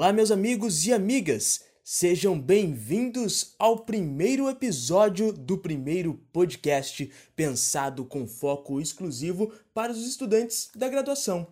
Olá, meus amigos e amigas! Sejam bem-vindos ao primeiro episódio do primeiro podcast pensado com foco exclusivo para os estudantes da graduação.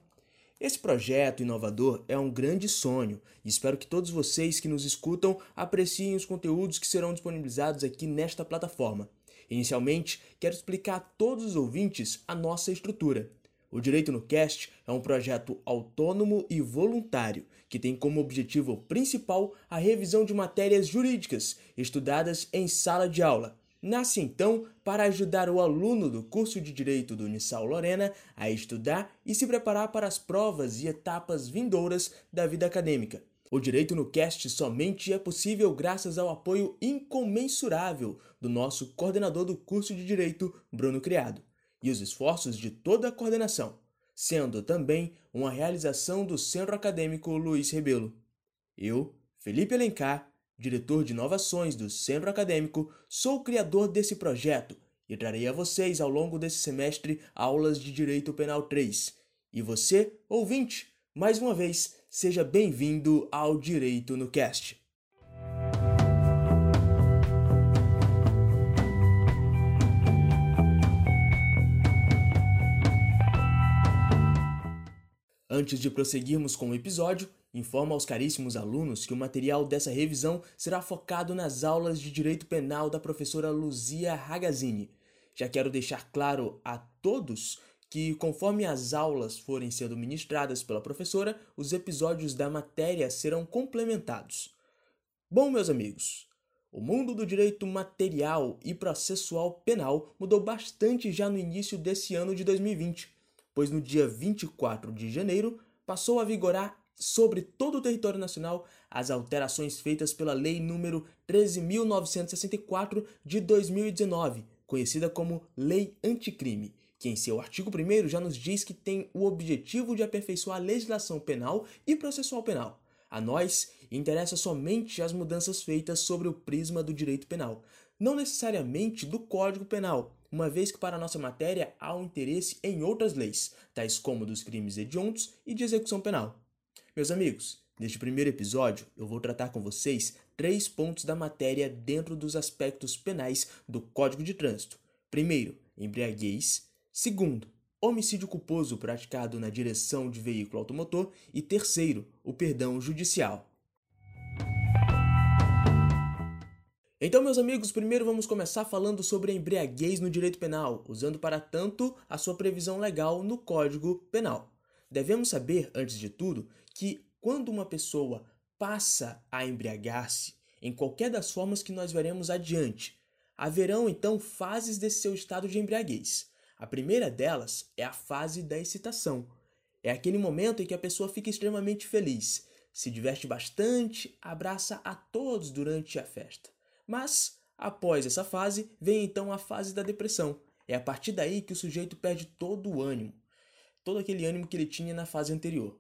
Esse projeto inovador é um grande sonho e espero que todos vocês que nos escutam apreciem os conteúdos que serão disponibilizados aqui nesta plataforma. Inicialmente, quero explicar a todos os ouvintes a nossa estrutura. O Direito no Cast é um projeto autônomo e voluntário que tem como objetivo principal a revisão de matérias jurídicas estudadas em sala de aula. Nasce então para ajudar o aluno do curso de Direito do Unisal Lorena a estudar e se preparar para as provas e etapas vindouras da vida acadêmica. O Direito no Cast somente é possível graças ao apoio incomensurável do nosso coordenador do curso de Direito, Bruno Criado e os esforços de toda a coordenação, sendo também uma realização do Centro Acadêmico Luiz Rebelo. Eu, Felipe Alencar, diretor de inovações do Centro Acadêmico, sou o criador desse projeto e trarei a vocês ao longo desse semestre aulas de Direito Penal 3. E você, ouvinte, mais uma vez, seja bem-vindo ao Direito no Cast. Antes de prosseguirmos com o episódio, informo aos caríssimos alunos que o material dessa revisão será focado nas aulas de Direito Penal da professora Luzia Ragazzini. Já quero deixar claro a todos que, conforme as aulas forem sendo ministradas pela professora, os episódios da matéria serão complementados. Bom, meus amigos, o mundo do direito material e processual penal mudou bastante já no início desse ano de 2020 pois no dia 24 de janeiro passou a vigorar sobre todo o território nacional as alterações feitas pela Lei número 13.964 de 2019, conhecida como Lei Anticrime, que em seu artigo 1 já nos diz que tem o objetivo de aperfeiçoar a legislação penal e processual penal. A nós interessa somente as mudanças feitas sobre o prisma do direito penal, não necessariamente do Código Penal, uma vez que para nossa matéria há um interesse em outras leis, tais como dos crimes hediondos e de execução penal. Meus amigos, neste primeiro episódio eu vou tratar com vocês três pontos da matéria dentro dos aspectos penais do Código de Trânsito. Primeiro, embriaguez. Segundo, homicídio culposo praticado na direção de veículo automotor. E terceiro, o perdão judicial. Então, meus amigos, primeiro vamos começar falando sobre a embriaguez no direito penal, usando para tanto a sua previsão legal no Código Penal. Devemos saber, antes de tudo, que quando uma pessoa passa a embriagar-se, em qualquer das formas que nós veremos adiante, haverão então fases desse seu estado de embriaguez. A primeira delas é a fase da excitação. É aquele momento em que a pessoa fica extremamente feliz, se diverte bastante, abraça a todos durante a festa. Mas, após essa fase, vem então a fase da depressão. É a partir daí que o sujeito perde todo o ânimo, todo aquele ânimo que ele tinha na fase anterior.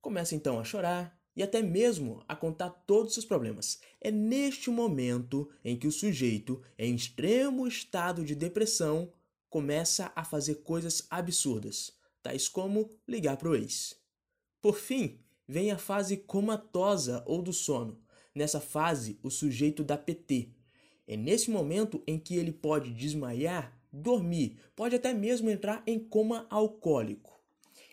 Começa então a chorar e até mesmo a contar todos os seus problemas. É neste momento em que o sujeito, em extremo estado de depressão, começa a fazer coisas absurdas, tais como ligar para o ex. Por fim, vem a fase comatosa ou do sono, Nessa fase, o sujeito dá PT. É nesse momento em que ele pode desmaiar, dormir, pode até mesmo entrar em coma alcoólico.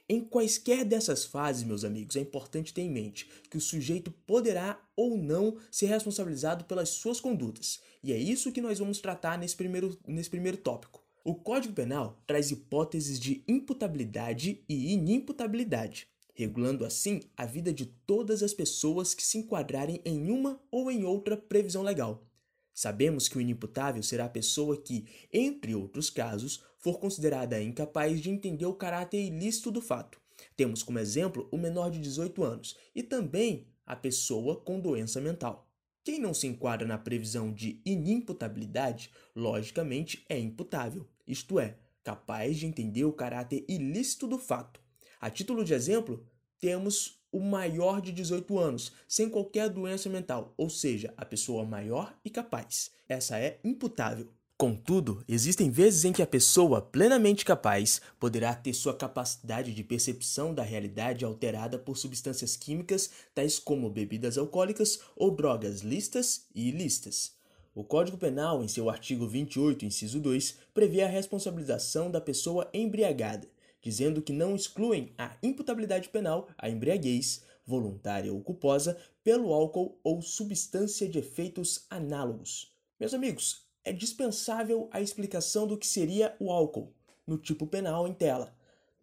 Em quaisquer dessas fases, meus amigos, é importante ter em mente que o sujeito poderá ou não ser responsabilizado pelas suas condutas. E é isso que nós vamos tratar nesse primeiro, nesse primeiro tópico. O Código Penal traz hipóteses de imputabilidade e inimputabilidade regulando assim a vida de todas as pessoas que se enquadrarem em uma ou em outra previsão legal. Sabemos que o inimputável será a pessoa que, entre outros casos, for considerada incapaz de entender o caráter ilícito do fato. Temos como exemplo o menor de 18 anos e também a pessoa com doença mental. Quem não se enquadra na previsão de inimputabilidade, logicamente é imputável, isto é, capaz de entender o caráter ilícito do fato. A título de exemplo, temos o maior de 18 anos, sem qualquer doença mental, ou seja, a pessoa maior e capaz. Essa é imputável. Contudo, existem vezes em que a pessoa plenamente capaz poderá ter sua capacidade de percepção da realidade alterada por substâncias químicas, tais como bebidas alcoólicas ou drogas listas e ilícitas. O Código Penal, em seu artigo 28, inciso 2, prevê a responsabilização da pessoa embriagada, dizendo que não excluem a imputabilidade penal a embriaguez, voluntária ou culposa, pelo álcool ou substância de efeitos análogos. Meus amigos, é dispensável a explicação do que seria o álcool no tipo penal em tela.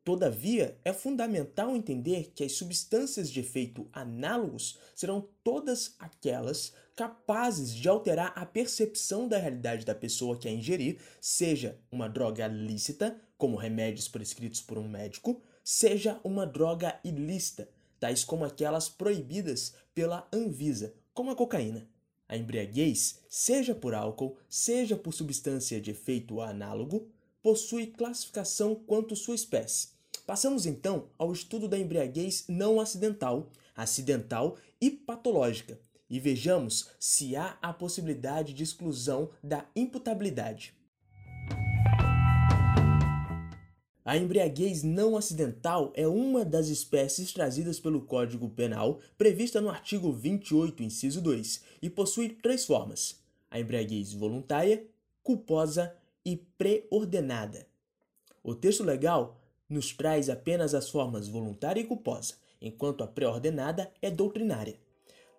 Todavia, é fundamental entender que as substâncias de efeito análogos serão todas aquelas capazes de alterar a percepção da realidade da pessoa que a ingerir, seja uma droga lícita, como remédios prescritos por um médico, seja uma droga ilícita, tais como aquelas proibidas pela Anvisa, como a cocaína. A embriaguez, seja por álcool, seja por substância de efeito análogo, possui classificação quanto sua espécie. Passamos então ao estudo da embriaguez não acidental, acidental e patológica, e vejamos se há a possibilidade de exclusão da imputabilidade. A embriaguez não acidental é uma das espécies trazidas pelo Código Penal, prevista no artigo 28, inciso 2, e possui três formas: a embriaguez voluntária, culposa e preordenada. O texto legal nos traz apenas as formas voluntária e culposa, enquanto a preordenada é doutrinária.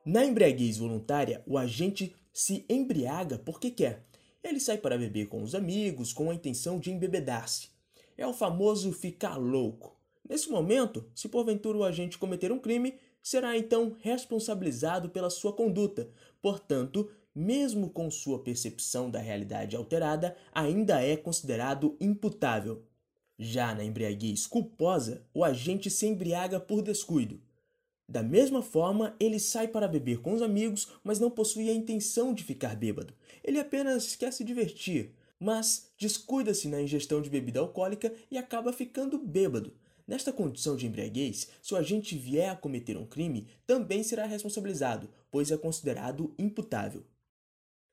Na embriaguez voluntária, o agente se embriaga porque quer. Ele sai para beber com os amigos com a intenção de embebedar-se é o famoso ficar louco. Nesse momento, se porventura o agente cometer um crime, será então responsabilizado pela sua conduta. Portanto, mesmo com sua percepção da realidade alterada, ainda é considerado imputável. Já na embriaguez culposa, o agente se embriaga por descuido. Da mesma forma, ele sai para beber com os amigos, mas não possui a intenção de ficar bêbado. Ele apenas quer se divertir mas descuida-se na ingestão de bebida alcoólica e acaba ficando bêbado. Nesta condição de embriaguez, se o agente vier a cometer um crime, também será responsabilizado, pois é considerado imputável.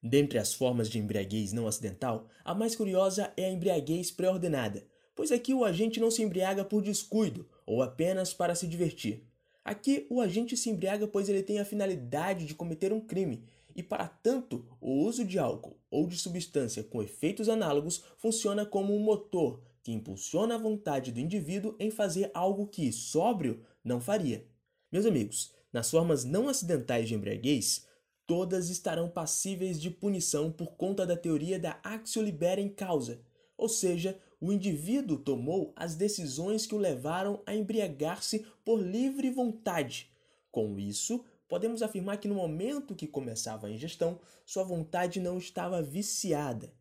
Dentre as formas de embriaguez não acidental, a mais curiosa é a embriaguez pré-ordenada, pois aqui o agente não se embriaga por descuido ou apenas para se divertir. Aqui o agente se embriaga pois ele tem a finalidade de cometer um crime e, para tanto, o uso de álcool ou de substância com efeitos análogos funciona como um motor que impulsiona a vontade do indivíduo em fazer algo que, sóbrio, não faria. Meus amigos, nas formas não acidentais de embriaguez, todas estarão passíveis de punição por conta da teoria da axio libera em causa, ou seja, o indivíduo tomou as decisões que o levaram a embriagar-se por livre vontade. Com isso, podemos afirmar que no momento que começava a ingestão, sua vontade não estava viciada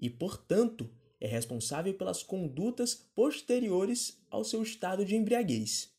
e, portanto, é responsável pelas condutas posteriores ao seu estado de embriaguez.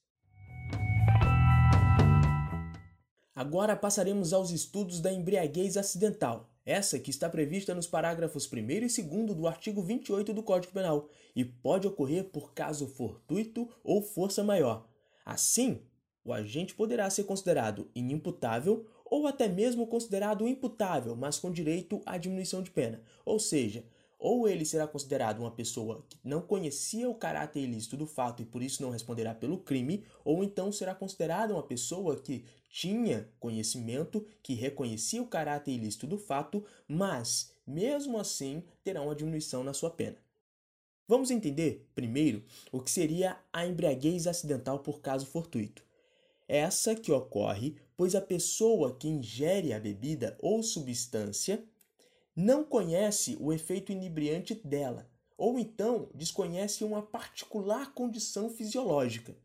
Agora passaremos aos estudos da embriaguez acidental, essa que está prevista nos parágrafos 1 e 2 do artigo 28 do Código Penal e pode ocorrer por caso fortuito ou força maior. Assim, o agente poderá ser considerado inimputável ou até mesmo considerado imputável, mas com direito à diminuição de pena. Ou seja, ou ele será considerado uma pessoa que não conhecia o caráter ilícito do fato e por isso não responderá pelo crime, ou então será considerada uma pessoa que tinha conhecimento, que reconhecia o caráter ilícito do fato, mas mesmo assim terá uma diminuição na sua pena. Vamos entender, primeiro, o que seria a embriaguez acidental por caso fortuito. Essa que ocorre pois a pessoa que ingere a bebida ou substância não conhece o efeito inebriante dela, ou então desconhece uma particular condição fisiológica.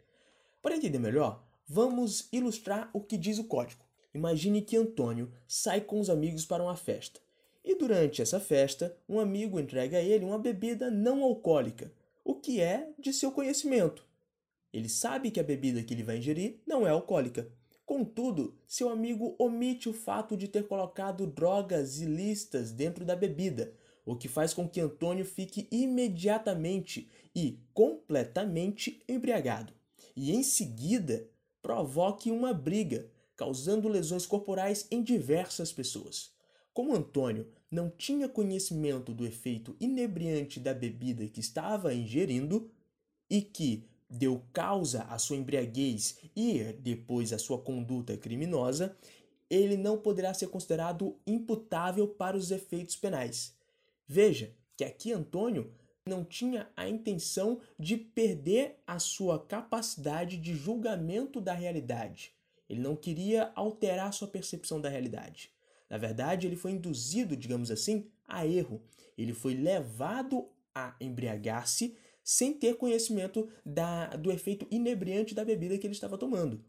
Para entender melhor, vamos ilustrar o que diz o código. Imagine que Antônio sai com os amigos para uma festa. E durante essa festa, um amigo entrega a ele uma bebida não alcoólica, o que é de seu conhecimento. Ele sabe que a bebida que ele vai ingerir não é alcoólica. Contudo, seu amigo omite o fato de ter colocado drogas ilícitas dentro da bebida, o que faz com que Antônio fique imediatamente e completamente embriagado, e em seguida provoque uma briga, causando lesões corporais em diversas pessoas. Como Antônio não tinha conhecimento do efeito inebriante da bebida que estava ingerindo e que deu causa à sua embriaguez e depois à sua conduta criminosa, ele não poderá ser considerado imputável para os efeitos penais. Veja que aqui Antônio não tinha a intenção de perder a sua capacidade de julgamento da realidade. Ele não queria alterar sua percepção da realidade. Na verdade, ele foi induzido, digamos assim, a erro. Ele foi levado a embriagar-se sem ter conhecimento da, do efeito inebriante da bebida que ele estava tomando.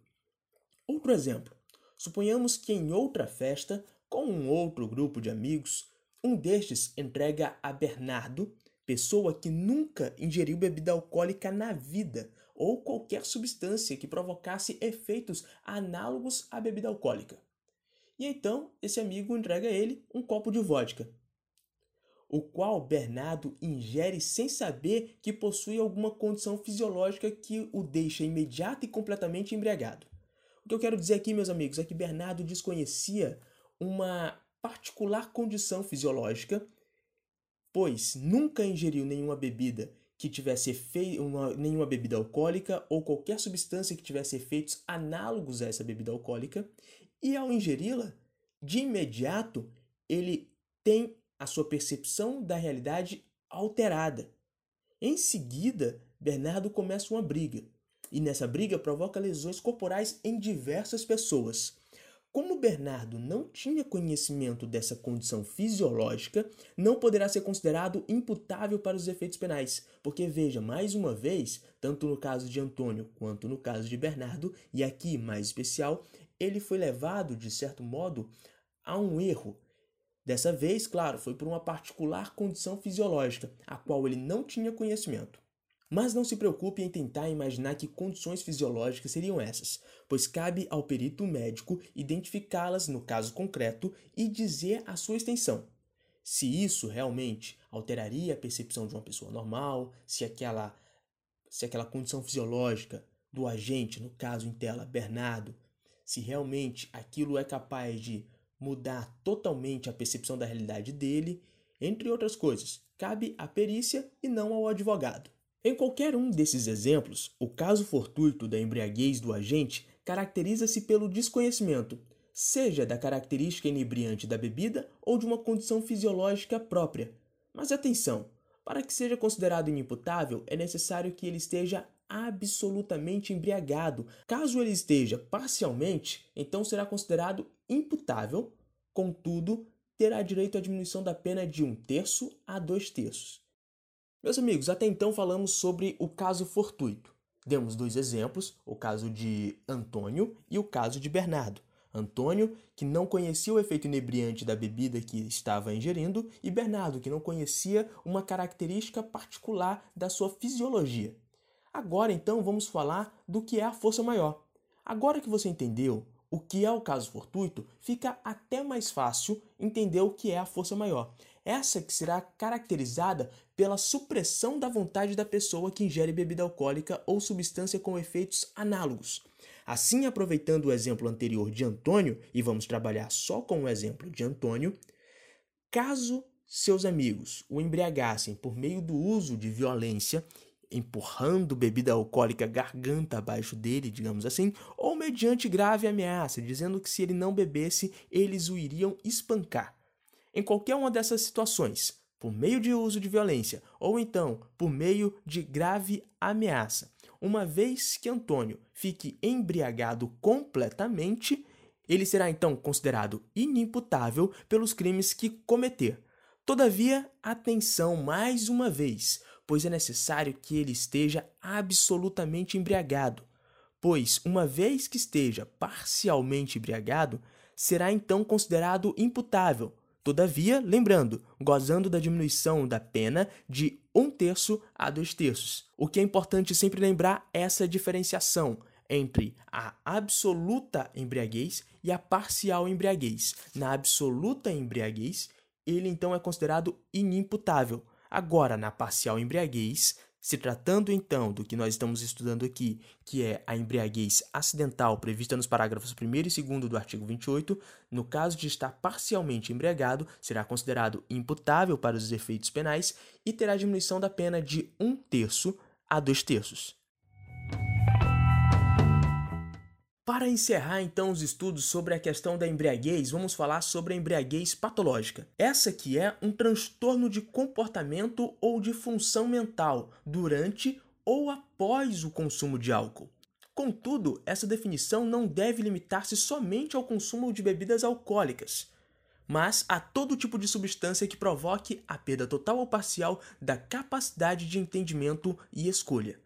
Outro exemplo. Suponhamos que em outra festa, com um outro grupo de amigos, um destes entrega a Bernardo, pessoa que nunca ingeriu bebida alcoólica na vida ou qualquer substância que provocasse efeitos análogos à bebida alcoólica. E então esse amigo entrega a ele um copo de vodka, o qual Bernardo ingere sem saber que possui alguma condição fisiológica que o deixa imediato e completamente embriagado. O que eu quero dizer aqui, meus amigos, é que Bernardo desconhecia uma particular condição fisiológica, pois nunca ingeriu nenhuma bebida que tivesse efeito, nenhuma bebida alcoólica ou qualquer substância que tivesse efeitos análogos a essa bebida alcoólica, e ao ingeri-la, de imediato ele tem a sua percepção da realidade alterada. Em seguida, Bernardo começa uma briga, e nessa briga provoca lesões corporais em diversas pessoas. Como Bernardo não tinha conhecimento dessa condição fisiológica, não poderá ser considerado imputável para os efeitos penais, porque veja, mais uma vez, tanto no caso de Antônio quanto no caso de Bernardo, e aqui mais especial, ele foi levado, de certo modo, a um erro. Dessa vez, claro, foi por uma particular condição fisiológica, a qual ele não tinha conhecimento. Mas não se preocupe em tentar imaginar que condições fisiológicas seriam essas, pois cabe ao perito médico identificá-las no caso concreto e dizer a sua extensão. Se isso realmente alteraria a percepção de uma pessoa normal, se aquela, se aquela condição fisiológica do agente, no caso em tela Bernardo, se realmente aquilo é capaz de mudar totalmente a percepção da realidade dele, entre outras coisas, cabe à perícia e não ao advogado. Em qualquer um desses exemplos, o caso fortuito da embriaguez do agente caracteriza-se pelo desconhecimento, seja da característica inebriante da bebida ou de uma condição fisiológica própria. Mas atenção! Para que seja considerado inimputável, é necessário que ele esteja absolutamente embriagado. Caso ele esteja parcialmente, então será considerado imputável, contudo, terá direito à diminuição da pena de um terço a dois terços. Meus amigos, até então falamos sobre o caso fortuito. Demos dois exemplos, o caso de Antônio e o caso de Bernardo. Antônio, que não conhecia o efeito inebriante da bebida que estava ingerindo, e Bernardo, que não conhecia uma característica particular da sua fisiologia. Agora então vamos falar do que é a força maior. Agora que você entendeu o que é o caso fortuito, fica até mais fácil entender o que é a força maior. Essa que será caracterizada pela supressão da vontade da pessoa que ingere bebida alcoólica ou substância com efeitos análogos. Assim, aproveitando o exemplo anterior de Antônio, e vamos trabalhar só com o exemplo de Antônio, caso seus amigos o embriagassem por meio do uso de violência empurrando bebida alcoólica garganta abaixo dele, digamos assim, ou mediante grave ameaça, dizendo que se ele não bebesse, eles o iriam espancar. Em qualquer uma dessas situações, por meio de uso de violência ou então por meio de grave ameaça, uma vez que Antônio fique embriagado completamente, ele será então considerado inimputável pelos crimes que cometer. Todavia, atenção mais uma vez, pois é necessário que ele esteja absolutamente embriagado, pois, uma vez que esteja parcialmente embriagado, será então considerado imputável. Todavia, lembrando, gozando da diminuição da pena de um terço a dois terços. O que é importante sempre lembrar é essa diferenciação entre a absoluta embriaguez e a parcial embriaguez. Na absoluta embriaguez, ele então é considerado inimputável, Agora, na parcial embriaguez, Se tratando então do que nós estamos estudando aqui, que é a embriaguez acidental prevista nos parágrafos 1 e 2 do artigo 28, no caso de estar parcialmente embriagado, será considerado imputável para os efeitos penais e terá diminuição da pena de um terço a dois terços. Para encerrar então os estudos sobre a questão da embriaguez, vamos falar sobre a embriaguez patológica. Essa que é um transtorno de comportamento ou de função mental durante ou após o consumo de álcool. Contudo, essa definição não deve limitar-se somente ao consumo de bebidas alcoólicas, mas a todo tipo de substância que provoque a perda total ou parcial da capacidade de entendimento e escolha.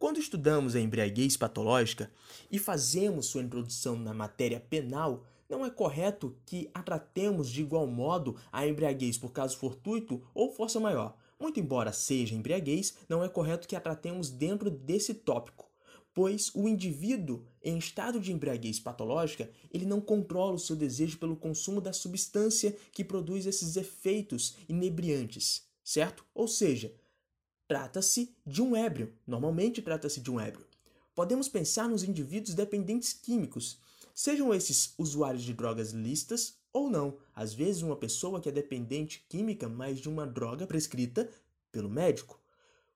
Quando estudamos a embriaguez patológica e fazemos sua introdução na matéria penal, não é correto que a tratemos de igual modo a embriaguez por caso fortuito ou força maior. Muito embora seja embriaguez, não é correto que a tratemos dentro desse tópico, pois o indivíduo em estado de embriaguez patológica, ele não controla o seu desejo pelo consumo da substância que produz esses efeitos inebriantes, certo? Ou seja, Trata-se de um ébrio. Normalmente trata-se de um ébrio. Podemos pensar nos indivíduos dependentes químicos, sejam esses usuários de drogas lícitas ou não. Às vezes, uma pessoa que é dependente química, mas de uma droga prescrita pelo médico.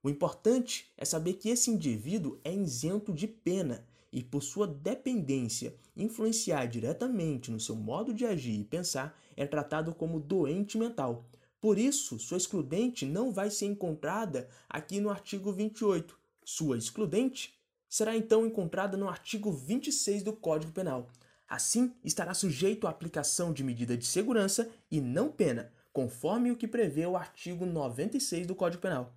O importante é saber que esse indivíduo é isento de pena e, por sua dependência influenciar diretamente no seu modo de agir e pensar, é tratado como doente mental. Por isso, sua excludente não vai ser encontrada aqui no artigo 28. Sua excludente será então encontrada no artigo 26 do Código Penal. Assim, estará sujeito à aplicação de medida de segurança e não pena, conforme o que prevê o artigo 96 do Código Penal.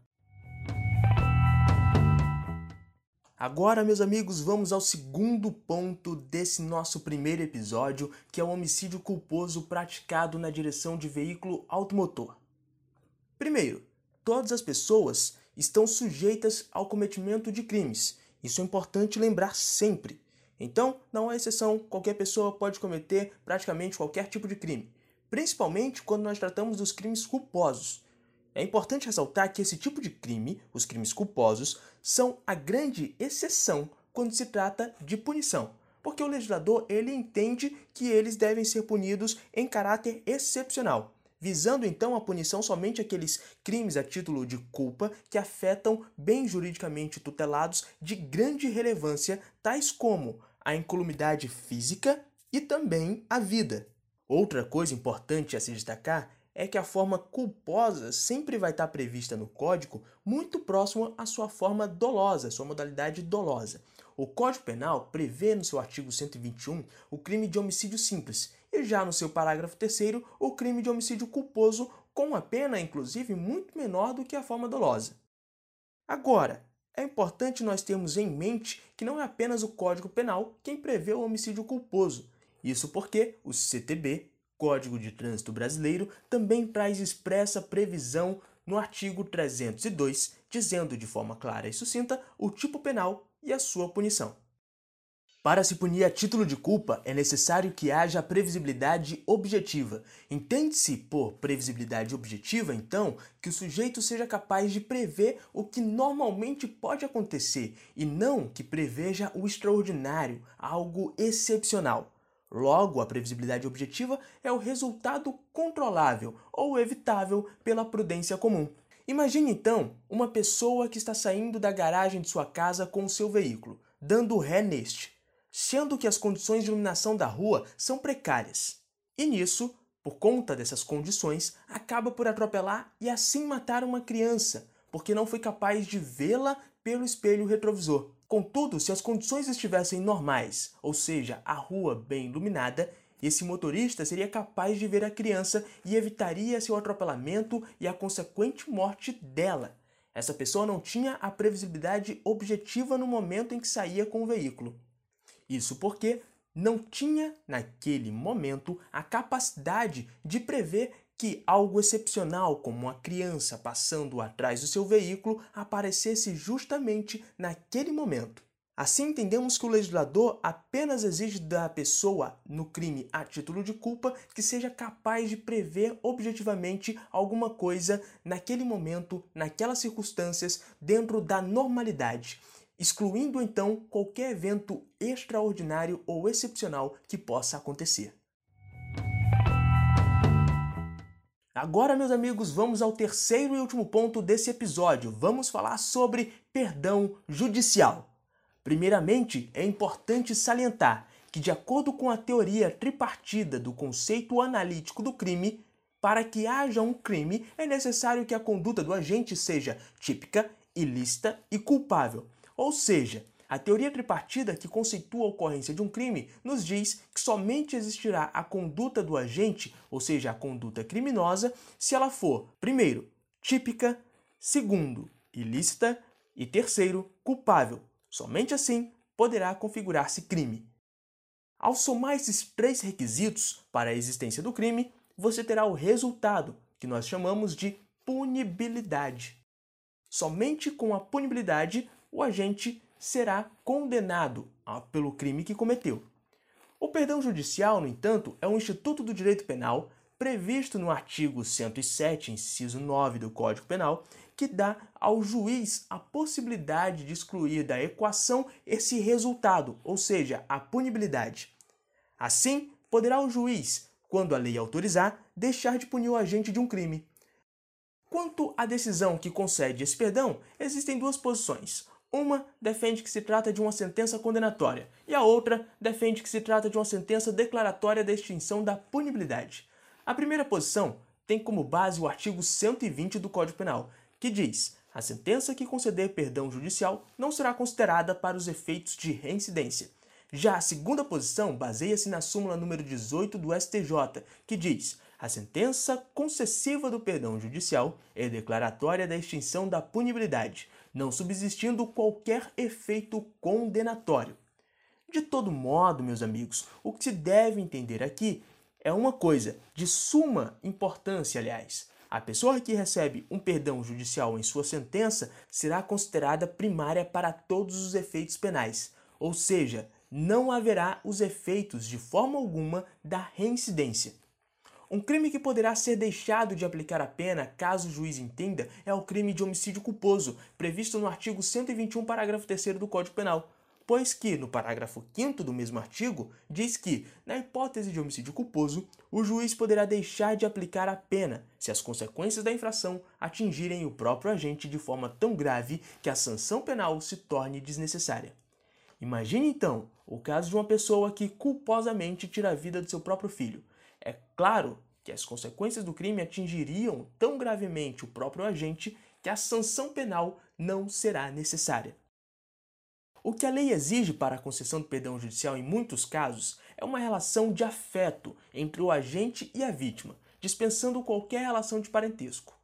Agora, meus amigos, vamos ao segundo ponto desse nosso primeiro episódio, que é o homicídio culposo praticado na direção de veículo automotor. Primeiro, todas as pessoas estão sujeitas ao cometimento de crimes. Isso é importante lembrar sempre. Então, não há exceção, qualquer pessoa pode cometer praticamente qualquer tipo de crime, principalmente quando nós tratamos dos crimes culposos. É importante ressaltar que esse tipo de crime, os crimes culposos, são a grande exceção quando se trata de punição, porque o legislador ele entende que eles devem ser punidos em caráter excepcional visando então a punição somente aqueles crimes a título de culpa que afetam bens juridicamente tutelados de grande relevância, tais como a incolumidade física e também a vida. Outra coisa importante a se destacar é que a forma culposa sempre vai estar prevista no código muito próximo à sua forma dolosa, sua modalidade dolosa. O Código Penal prevê no seu artigo 121 o crime de homicídio simples, e já no seu parágrafo 3 o crime de homicídio culposo, com uma pena, inclusive, muito menor do que a forma dolosa. Agora, é importante nós termos em mente que não é apenas o Código Penal quem prevê o homicídio culposo. Isso porque o CTB, Código de Trânsito Brasileiro, também traz expressa previsão no artigo 302, dizendo de forma clara e sucinta o tipo penal e a sua punição. Para se punir a título de culpa, é necessário que haja previsibilidade objetiva. Entende-se por previsibilidade objetiva, então, que o sujeito seja capaz de prever o que normalmente pode acontecer e não que preveja o extraordinário, algo excepcional. Logo, a previsibilidade objetiva é o resultado controlável ou evitável pela prudência comum. Imagine então uma pessoa que está saindo da garagem de sua casa com o seu veículo, dando ré neste sendo que as condições de iluminação da rua são precárias. E nisso, por conta dessas condições, acaba por atropelar e assim matar uma criança, porque não foi capaz de vê-la pelo espelho retrovisor. Contudo, se as condições estivessem normais, ou seja, a rua bem iluminada, esse motorista seria capaz de ver a criança e evitaria seu atropelamento e a consequente morte dela. Essa pessoa não tinha a previsibilidade objetiva no momento em que saía com o veículo. Isso porque não tinha, naquele momento, a capacidade de prever que algo excepcional, como uma criança passando atrás do seu veículo, aparecesse justamente naquele momento. Assim, entendemos que o legislador apenas exige da pessoa no crime a título de culpa que seja capaz de prever objetivamente alguma coisa naquele momento, naquelas circunstâncias, dentro da normalidade, excluindo então qualquer evento extraordinário ou excepcional que possa acontecer. Agora, meus amigos, vamos ao terceiro e último ponto desse episódio. Vamos falar sobre perdão judicial. Primeiramente, é importante salientar que, de acordo com a teoria tripartida do conceito analítico do crime, para que haja um crime é necessário que a conduta do agente seja típica, ilícita e culpável. Ou seja, a teoria tripartida que conceitua a ocorrência de um crime nos diz que somente existirá a conduta do agente, ou seja, a conduta criminosa, se ela for, primeiro, típica, segundo, ilícita e terceiro, culpável. Somente assim poderá configurar-se crime. Ao somar esses três requisitos para a existência do crime, você terá o resultado, que nós chamamos de punibilidade. Somente com a punibilidade o agente será condenado pelo crime que cometeu. O perdão judicial, no entanto, é um instituto do direito penal previsto no artigo 107, inciso 9 do Código Penal, que dá ao juiz a possibilidade de excluir da equação esse resultado, ou seja, a punibilidade. Assim, poderá o juiz, quando a lei autorizar, deixar de punir o agente de um crime. Quanto à decisão que concede esse perdão, existem duas posições. Uma defende que se trata de uma sentença condenatória e a outra defende que se trata de uma sentença declaratória da extinção da punibilidade. A primeira posição tem como base o artigo 120 do Código Penal, que diz: a sentença que conceder perdão judicial não será considerada para os efeitos de reincidência. Já a segunda posição baseia-se na súmula número 18 do STJ, que diz: a sentença concessiva do perdão judicial é declaratória da extinção da punibilidade, não subsistindo qualquer efeito condenatório. De todo modo, meus amigos, o que se deve entender aqui é uma coisa de suma importância, aliás. A pessoa que recebe um perdão judicial em sua sentença será considerada primária para todos os efeitos penais, ou seja, não haverá os efeitos de forma alguma da reincidência. Um crime que poderá ser deixado de aplicar a pena, caso o juiz entenda, é o crime de homicídio culposo, previsto no artigo 121, parágrafo 3 do Código Penal pois que, no parágrafo 5 do mesmo artigo, diz que, na hipótese de homicídio culposo, o juiz poderá deixar de aplicar a pena se as consequências da infração atingirem o próprio agente de forma tão grave que a sanção penal se torne desnecessária. Imagine então o caso de uma pessoa que culposamente tira a vida do seu próprio filho. É claro que as consequências do crime atingiriam tão gravemente o próprio agente que a sanção penal não será necessária. O que a lei exige para a concessão do perdão judicial em muitos casos é uma relação de afeto entre o agente e a vítima, dispensando qualquer relação de parentesco.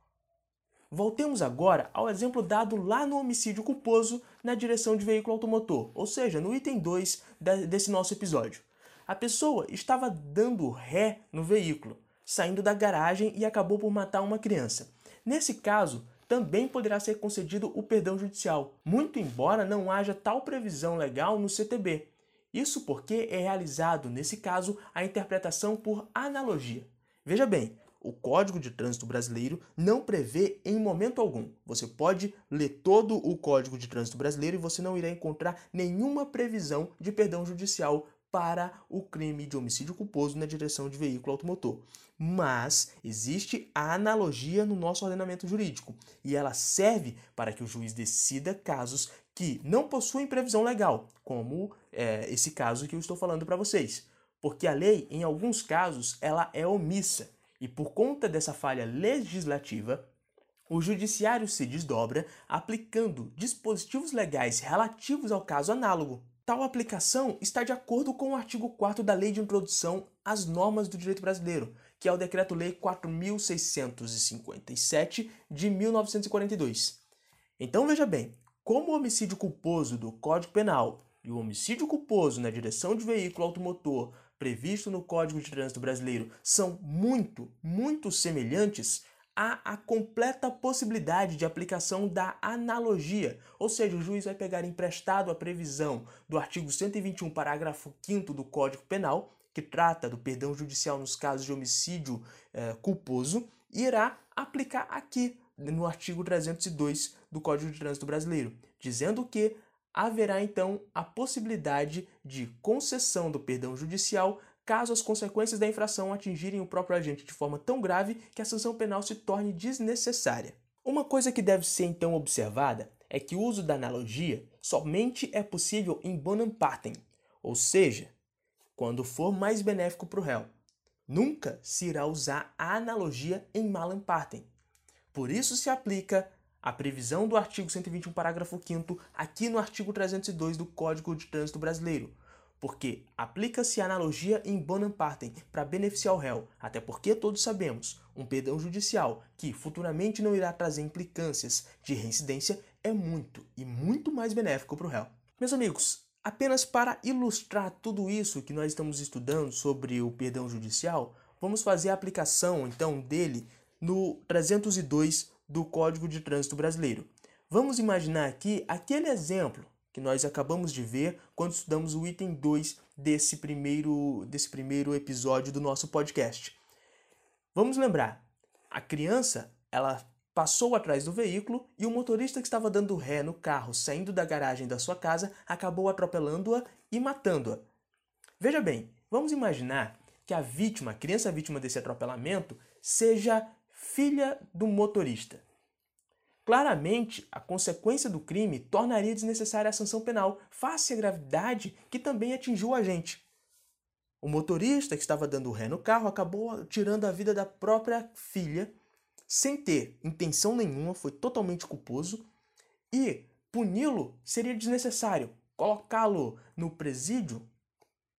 Voltemos agora ao exemplo dado lá no homicídio culposo na direção de veículo automotor, ou seja, no item 2 desse nosso episódio. A pessoa estava dando ré no veículo, saindo da garagem e acabou por matar uma criança. Nesse caso, também poderá ser concedido o perdão judicial, muito embora não haja tal previsão legal no CTB. Isso porque é realizado, nesse caso, a interpretação por analogia. Veja bem, o Código de Trânsito Brasileiro não prevê em momento algum. Você pode ler todo o Código de Trânsito Brasileiro e você não irá encontrar nenhuma previsão de perdão judicial para o crime de homicídio culposo na direção de veículo automotor. Mas existe a analogia no nosso ordenamento jurídico e ela serve para que o juiz decida casos que não possuem previsão legal, como é, esse caso que eu estou falando para vocês. Porque a lei, em alguns casos, ela é omissa e por conta dessa falha legislativa, o judiciário se desdobra aplicando dispositivos legais relativos ao caso análogo. Tal aplicação está de acordo com o artigo 4 da Lei de Introdução às Normas do Direito Brasileiro, que é o Decreto-Lei 4657 de 1942. Então veja bem, como o homicídio culposo do Código Penal e o homicídio culposo na direção de veículo automotor previsto no Código de Trânsito Brasileiro são muito, muito semelhantes, há a completa possibilidade de aplicação da analogia, ou seja, o juiz vai pegar emprestado a previsão do artigo 121, parágrafo 5 do Código Penal, que trata do perdão judicial nos casos de homicídio eh, culposo, e irá aplicar aqui no artigo 302 do Código de Trânsito Brasileiro, dizendo que haverá então a possibilidade de concessão do perdão judicial caso as consequências da infração atingirem o próprio agente de forma tão grave que a sanção penal se torne desnecessária. Uma coisa que deve ser então observada é que o uso da analogia somente é possível em bonum partem, ou seja, quando for mais benéfico para o réu. Nunca se irá usar a analogia em malum partem. Por isso se aplica a previsão do artigo 121, parágrafo 5 aqui no artigo 302 do Código de Trânsito Brasileiro, porque aplica-se a analogia em bonum partem para beneficiar o réu, até porque todos sabemos, um perdão judicial que futuramente não irá trazer implicâncias de reincidência é muito e muito mais benéfico para o réu. Meus amigos, apenas para ilustrar tudo isso que nós estamos estudando sobre o perdão judicial, vamos fazer a aplicação então dele no 302 do Código de Trânsito Brasileiro. Vamos imaginar aqui aquele exemplo que nós acabamos de ver quando estudamos o item 2 desse primeiro, desse primeiro episódio do nosso podcast. Vamos lembrar, a criança ela passou atrás do veículo e o motorista que estava dando ré no carro saindo da garagem da sua casa acabou atropelando-a e matando-a. Veja bem, vamos imaginar que a vítima, a criança vítima desse atropelamento, seja filha do motorista. Claramente, a consequência do crime tornaria desnecessária a sanção penal, face à gravidade que também atingiu o agente. O motorista que estava dando ré no carro acabou tirando a vida da própria filha, sem ter intenção nenhuma, foi totalmente culposo, e puni-lo seria desnecessário. Colocá-lo no presídio,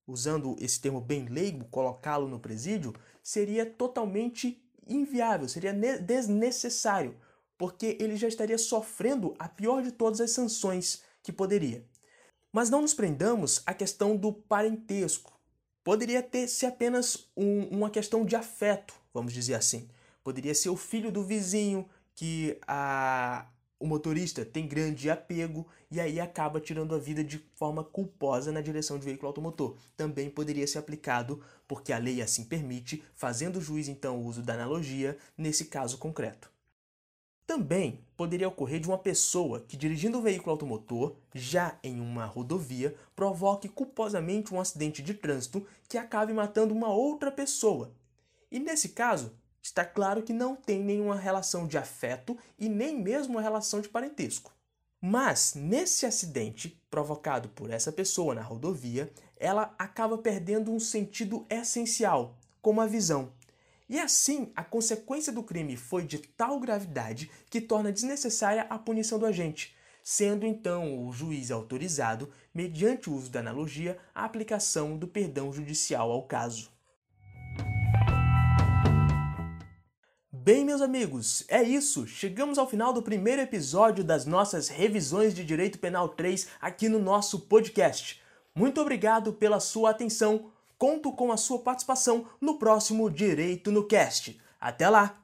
usando esse termo bem leigo, colocá-lo no presídio, seria totalmente inviável, seria desnecessário porque ele já estaria sofrendo a pior de todas as sanções que poderia. Mas não nos prendamos à questão do parentesco. Poderia ter se apenas um, uma questão de afeto, vamos dizer assim. Poderia ser o filho do vizinho que a, o motorista tem grande apego e aí acaba tirando a vida de forma culposa na direção de veículo automotor. Também poderia ser aplicado, porque a lei assim permite, fazendo o juiz então uso da analogia nesse caso concreto. Também poderia ocorrer de uma pessoa que, dirigindo um veículo automotor, já em uma rodovia, provoque culposamente um acidente de trânsito que acabe matando uma outra pessoa. E nesse caso, está claro que não tem nenhuma relação de afeto e nem mesmo uma relação de parentesco. Mas nesse acidente provocado por essa pessoa na rodovia, ela acaba perdendo um sentido essencial, como a visão. E assim, a consequência do crime foi de tal gravidade que torna desnecessária a punição do agente, sendo então o juiz autorizado, mediante o uso da analogia, a aplicação do perdão judicial ao caso. Bem, meus amigos, é isso. Chegamos ao final do primeiro episódio das nossas revisões de Direito Penal 3 aqui no nosso podcast. Muito obrigado pela sua atenção. Conto com a sua participação no próximo Direito no Cast. Até lá!